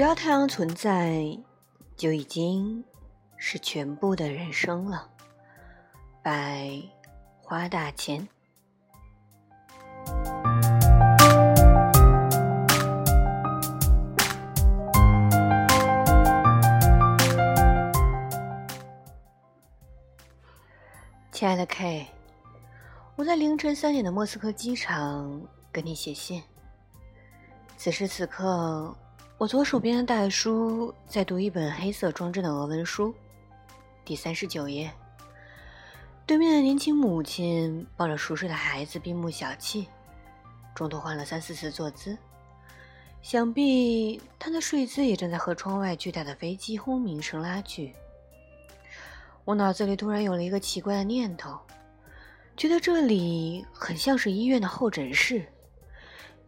只要太阳存在，就已经是全部的人生了。百花大钱。亲爱的 K，我在凌晨三点的莫斯科机场跟你写信。此时此刻，我左手边的大叔在读一本黑色装帧的俄文书，第三十九页。对面的年轻母亲抱着熟睡的孩子，闭目小憩，中途换了三四次坐姿，想必他的睡姿也正在和窗外巨大的飞机轰鸣声拉锯。我脑子里突然有了一个奇怪的念头，觉得这里很像是医院的候诊室，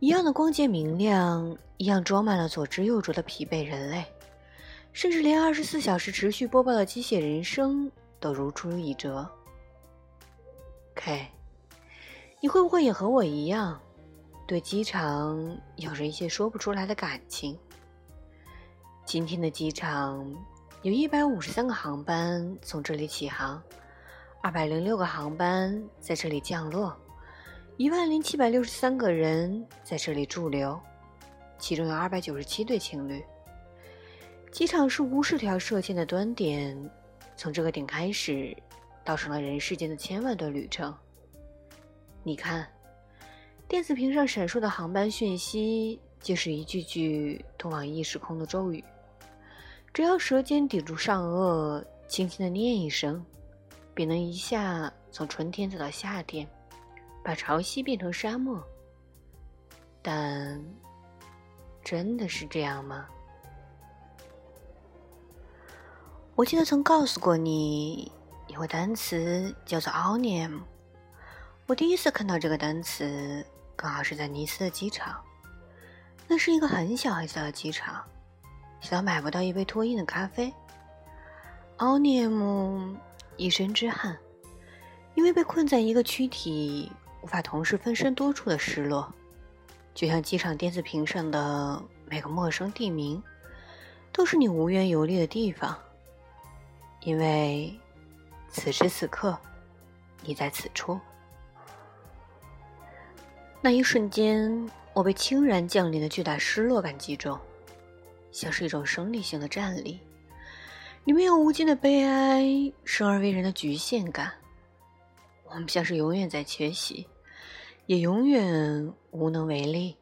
一样的光洁明亮，一样装满了左支右绌的疲惫人类，甚至连二十四小时持续播报的机械人声都如出一辙。K，你会不会也和我一样，对机场有着一些说不出来的感情？今天的机场。有一百五十三个航班从这里起航，二百零六个航班在这里降落，一万零七百六十三个人在这里驻留，其中有二百九十七对情侣。机场是无数条射线的端点，从这个点开始，倒成了人世间的千万段旅程。你看，电子屏上闪烁的航班讯息，就是一句句通往异时空的咒语。只要舌尖抵住上颚，轻轻的念一声，便能一下从春天走到夏天，把潮汐变成沙漠。但真的是这样吗？我记得曾告诉过你，一个单词叫做 “onium”。我第一次看到这个单词，刚好是在尼斯的机场。那是一个很小很小的机场。小到买不到一杯脱印的咖啡。奥涅姆一身之汗，因为被困在一个躯体，无法同时分身多处的失落，就像机场电子屏上的每个陌生地名，都是你无缘游历的地方。因为此时此刻，你在此处。那一瞬间，我被轻然降临的巨大失落感击中。像是一种生理性的站立，里面有无尽的悲哀，生而为人的局限感。我们像是永远在缺席，也永远无能为力。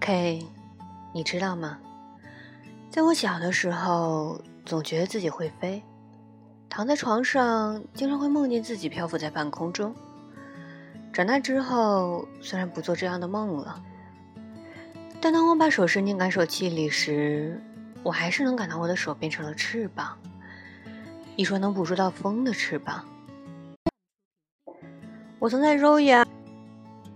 K，你知道吗？在我小的时候，总觉得自己会飞，躺在床上，经常会梦见自己漂浮在半空中。长大之后，虽然不做这样的梦了，但当我把手伸进感受器里时，我还是能感到我的手变成了翅膀，一双能捕捉到风的翅膀。我曾在 Royal，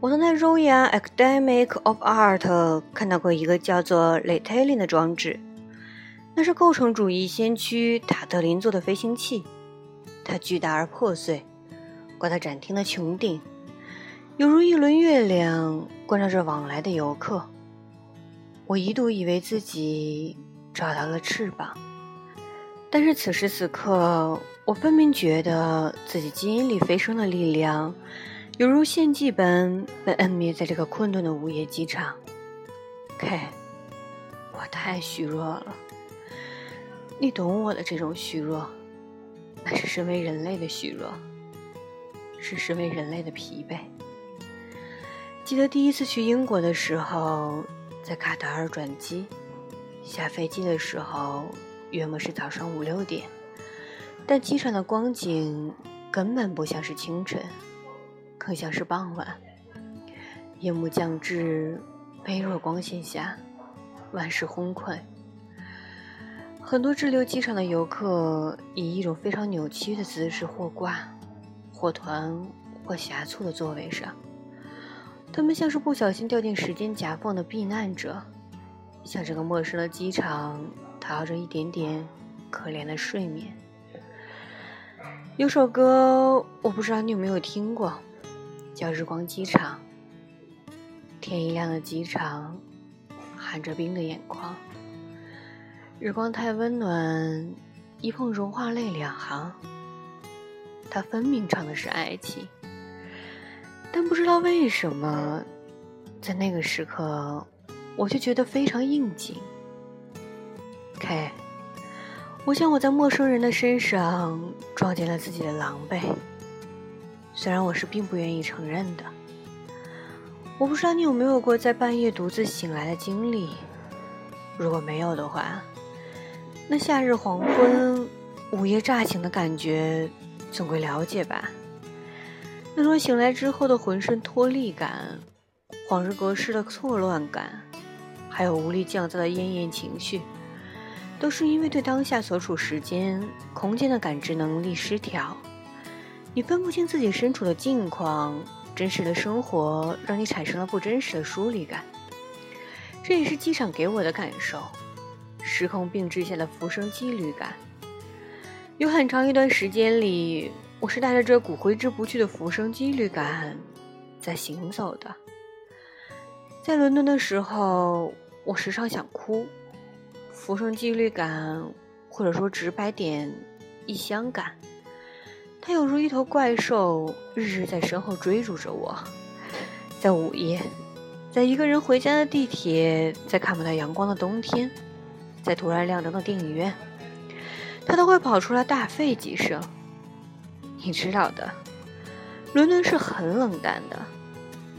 我曾在 Royal Academic of Art 看到过一个叫做 l e t a l i n 的装置，那是构成主义先驱塔特林做的飞行器，它巨大而破碎，挂在展厅的穹顶。犹如一轮月亮，关照着往来的游客。我一度以为自己找到了翅膀，但是此时此刻，我分明觉得自己基因里飞升的力量，犹如献祭般被摁灭在这个困顿的午夜机场。K，我太虚弱了。你懂我的这种虚弱，那是身为人类的虚弱，是身为人类的疲惫。记得第一次去英国的时候，在卡塔尔转机，下飞机的时候约莫是早上五六点，但机场的光景根本不像是清晨，更像是傍晚。夜幕降至，微弱光线下，万事昏聩。很多滞留机场的游客以一种非常扭曲的姿势，或挂，或团，或狭促的座位上。他们像是不小心掉进时间夹缝的避难者，向这个陌生的机场讨着一点点可怜的睡眠。有首歌，我不知道你有没有听过，叫日光机场。天一亮的机场，含着冰的眼眶。日光太温暖，一碰融化泪两行。它分明唱的是爱情，但不知道为什么，在那个时刻，我就觉得非常应景。嘿我想我在陌生人的身上撞见了自己的狼狈，虽然我是并不愿意承认的。我不知道你有没有过在半夜独自醒来的经历，如果没有的话，那夏日黄昏、午夜乍醒的感觉，总归了解吧？那种醒来之后的浑身脱力感、恍如隔世的错乱感，还有无力降噪的厌厌情绪，都是因为对当下所处时间、空间的感知能力失调，你分不清自己身处的境况。真实的生活让你产生了不真实的疏离感，这也是机场给我的感受。时空并置下的浮生几率感，有很长一段时间里，我是带着这股挥之不去的浮生几率感在行走的。在伦敦的时候，我时常想哭，浮生几率感，或者说直白点，异乡感。他有如一头怪兽，日日在身后追逐着我。在午夜，在一个人回家的地铁，在看不到阳光的冬天，在突然亮灯的电影院，他都会跑出来大吠几声。你知道的，伦敦是很冷淡的，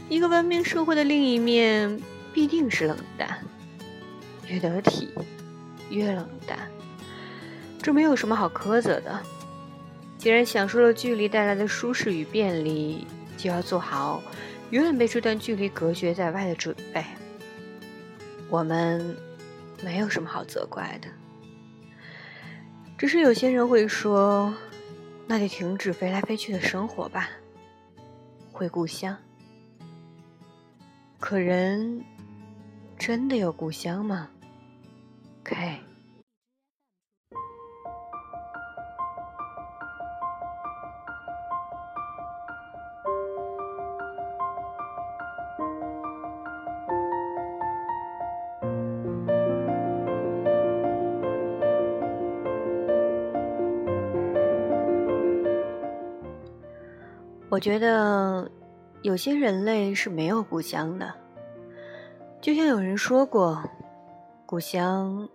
一个文明社会的另一面必定是冷淡，越得体，越冷淡。这没有什么好苛责的。既然享受了距离带来的舒适与便利，就要做好永远被这段距离隔绝在外的准备。我们没有什么好责怪的，只是有些人会说：“那就停止飞来飞去的生活吧，回故乡。”可人真的有故乡吗？K。我觉得有些人类是没有故乡的，就像有人说过，故乡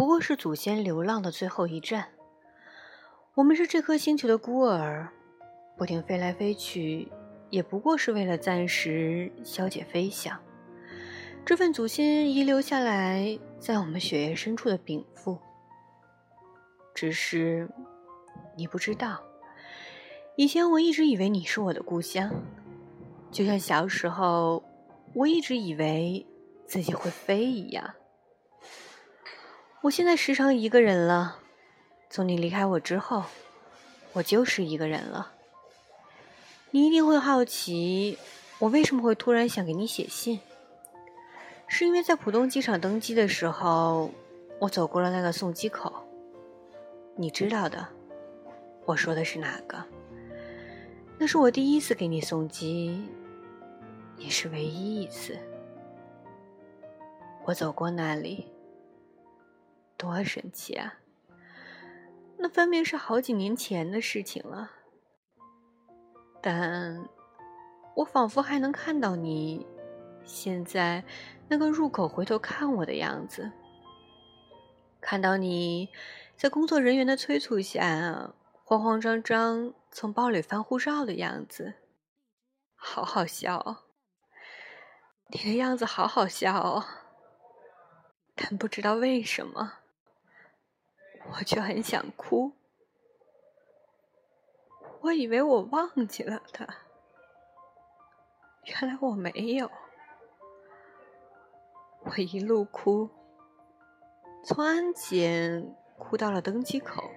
不过是祖先流浪的最后一站。我们是这颗星球的孤儿，不停飞来飞去，也不过是为了暂时消解飞翔。这份祖先遗留下来在我们血液深处的禀赋，只是你不知道。以前我一直以为你是我的故乡，就像小时候我一直以为自己会飞一样。我现在时常一个人了，从你离开我之后，我就是一个人了。你一定会好奇，我为什么会突然想给你写信？是因为在浦东机场登机的时候，我走过了那个送机口。你知道的，我说的是哪个？那是我第一次给你送机，也是唯一一次。我走过那里，多神奇啊！那分明是好几年前的事情了，但我仿佛还能看到你现在那个入口回头看我的样子，看到你在工作人员的催促下。慌慌张张从包里翻护照的样子，好好笑哦！你的样子好好笑哦，但不知道为什么，我却很想哭。我以为我忘记了他，原来我没有。我一路哭，从安检哭到了登机口。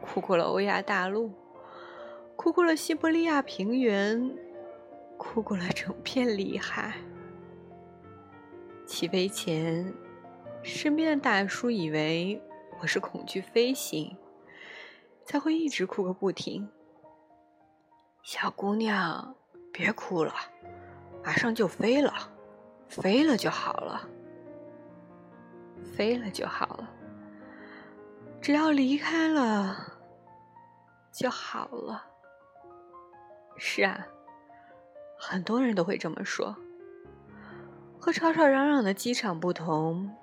哭过了欧亚大陆，哭过了西伯利亚平原，哭过了整片里海。起飞前，身边的大叔以为我是恐惧飞行，才会一直哭个不停。小姑娘，别哭了，马上就飞了，飞了就好了，飞了就好了，只要离开了就好了。是啊，很多人都会这么说。和吵吵嚷嚷的机场不同，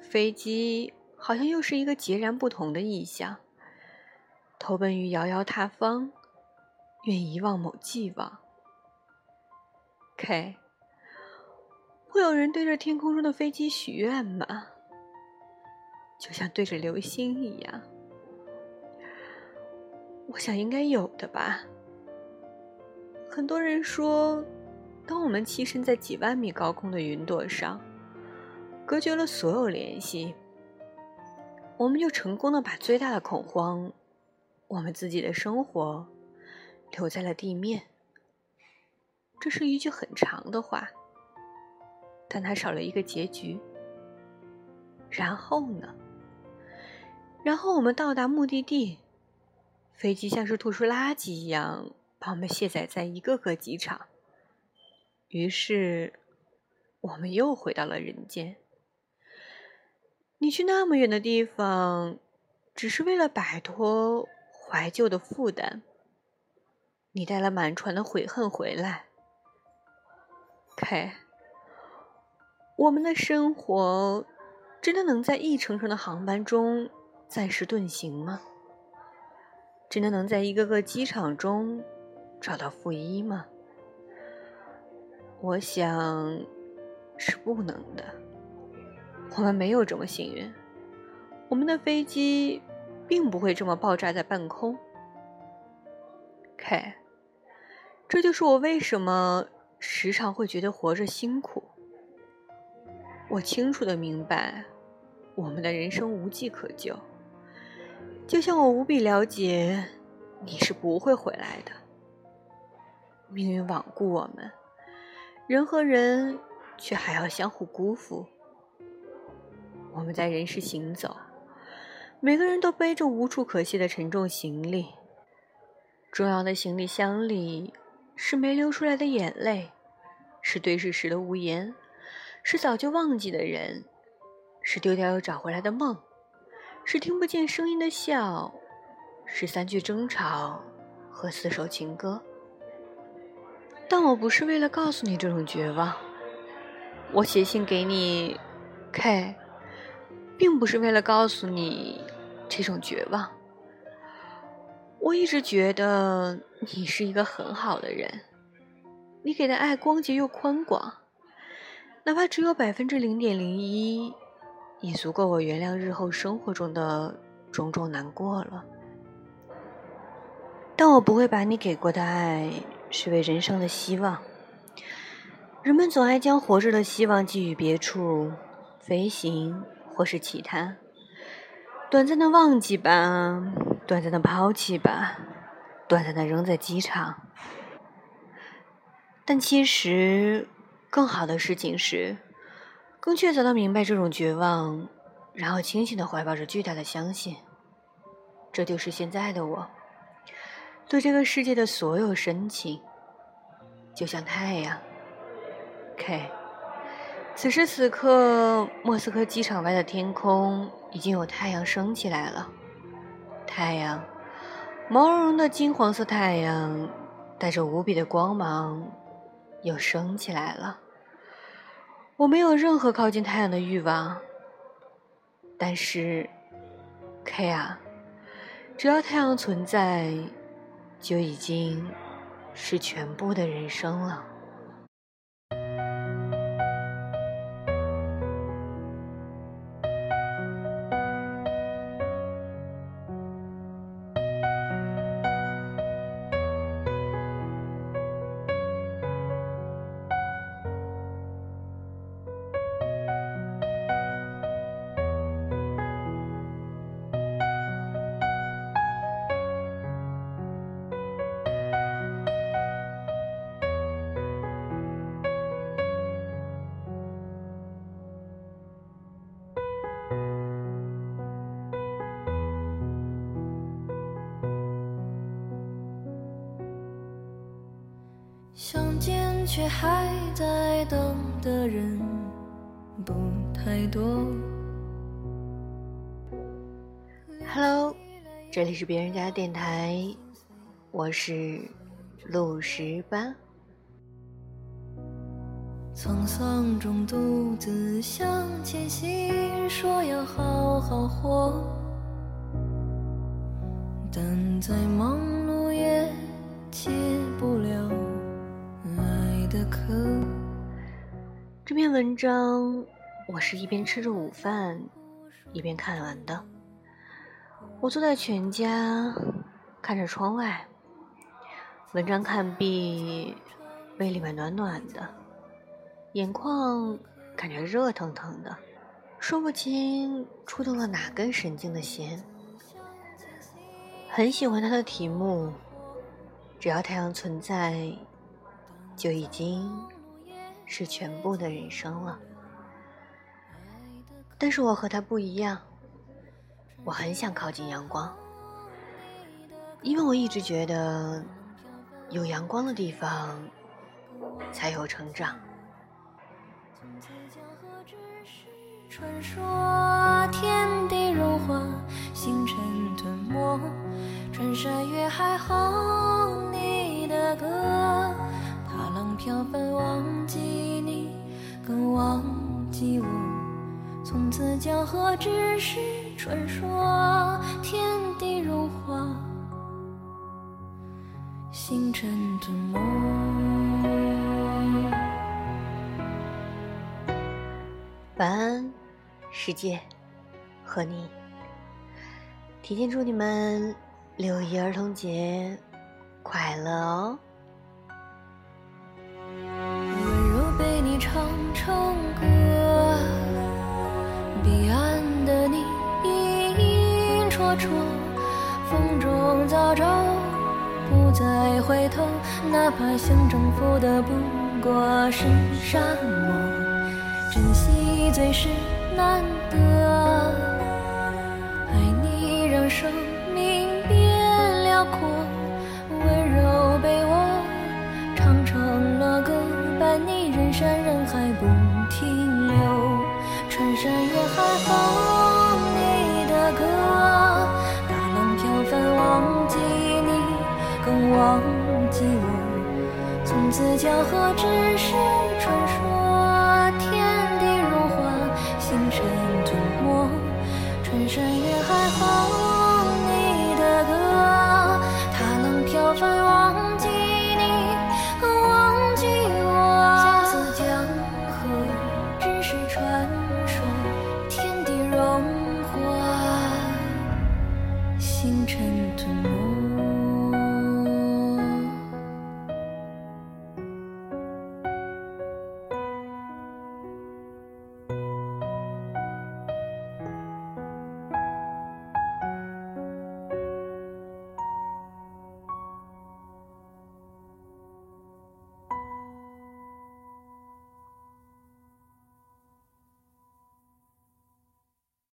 飞机好像又是一个截然不同的意象。投奔于遥遥他方，愿遗忘某既往。K，会有人对着天空中的飞机许愿吗？就像对着流星一样。我想应该有的吧。很多人说，当我们栖身在几万米高空的云朵上，隔绝了所有联系，我们就成功的把最大的恐慌。我们自己的生活留在了地面，这是一句很长的话，但它少了一个结局。然后呢？然后我们到达目的地，飞机像是吐出垃圾一样把我们卸载在一个个机场。于是，我们又回到了人间。你去那么远的地方，只是为了摆脱。怀旧的负担，你带了满船的悔恨回来。K，我们的生活真的能在一程程的航班中暂时遁形吗？真的能在一个个机场中找到负一吗？我想是不能的。我们没有这么幸运，我们的飞机。并不会这么爆炸在半空。K，这就是我为什么时常会觉得活着辛苦。我清楚的明白，我们的人生无计可救，就像我无比了解你是不会回来的。命运罔顾我们，人和人却还要相互辜负。我们在人世行走。每个人都背着无处可卸的沉重行李，重要的行李箱里是没流出来的眼泪，是对视时的无言，是早就忘记的人，是丢掉又找回来的梦，是听不见声音的笑，是三句争吵和四首情歌。但我不是为了告诉你这种绝望，我写信给你，K。并不是为了告诉你这种绝望。我一直觉得你是一个很好的人，你给的爱光洁又宽广，哪怕只有百分之零点零一，也足够我原谅日后生活中的种种难过了。但我不会把你给过的爱视为人生的希望。人们总爱将活着的希望寄予别处，飞行。或是其他，短暂的忘记吧，短暂的抛弃吧，短暂的扔在机场。但其实，更好的事情是，更确凿的明白这种绝望，然后清醒的怀抱着巨大的相信。这就是现在的我，对这个世界的所有深情，就像太阳。K。此时此刻，莫斯科机场外的天空已经有太阳升起来了。太阳，毛茸茸的金黄色太阳，带着无比的光芒，又升起来了。我没有任何靠近太阳的欲望，但是，K 啊，只要太阳存在，就已经是全部的人生了。相见却还在等的人不太多。Hello，这里是别人家的电台，我是陆十八。沧桑中独自向前行，说要好好活，但再忙碌也戒不了。这篇文章我是一边吃着午饭一边看完的。我坐在全家，看着窗外，文章看毕，胃里面暖暖的，眼眶感觉热腾腾的，说不清触动了哪根神经的弦。很喜欢它的题目，只要太阳存在。就已经是全部的人生了，但是我和他不一样，我很想靠近阳光，因为我一直觉得有阳光的地方才有成长。传说天地融化，星辰吞没，穿山越海哼你的歌。飘帆忘记你，更忘记我。从此江河只是传说，天地融化，星辰吞没。晚安，世界和你。提前祝你们六一儿童节快乐哦！唱成歌，彼岸的你影影绰绰，风中早照，不再回头，哪怕想征服的不过是沙漠，珍惜最是难得，我。从此江河只是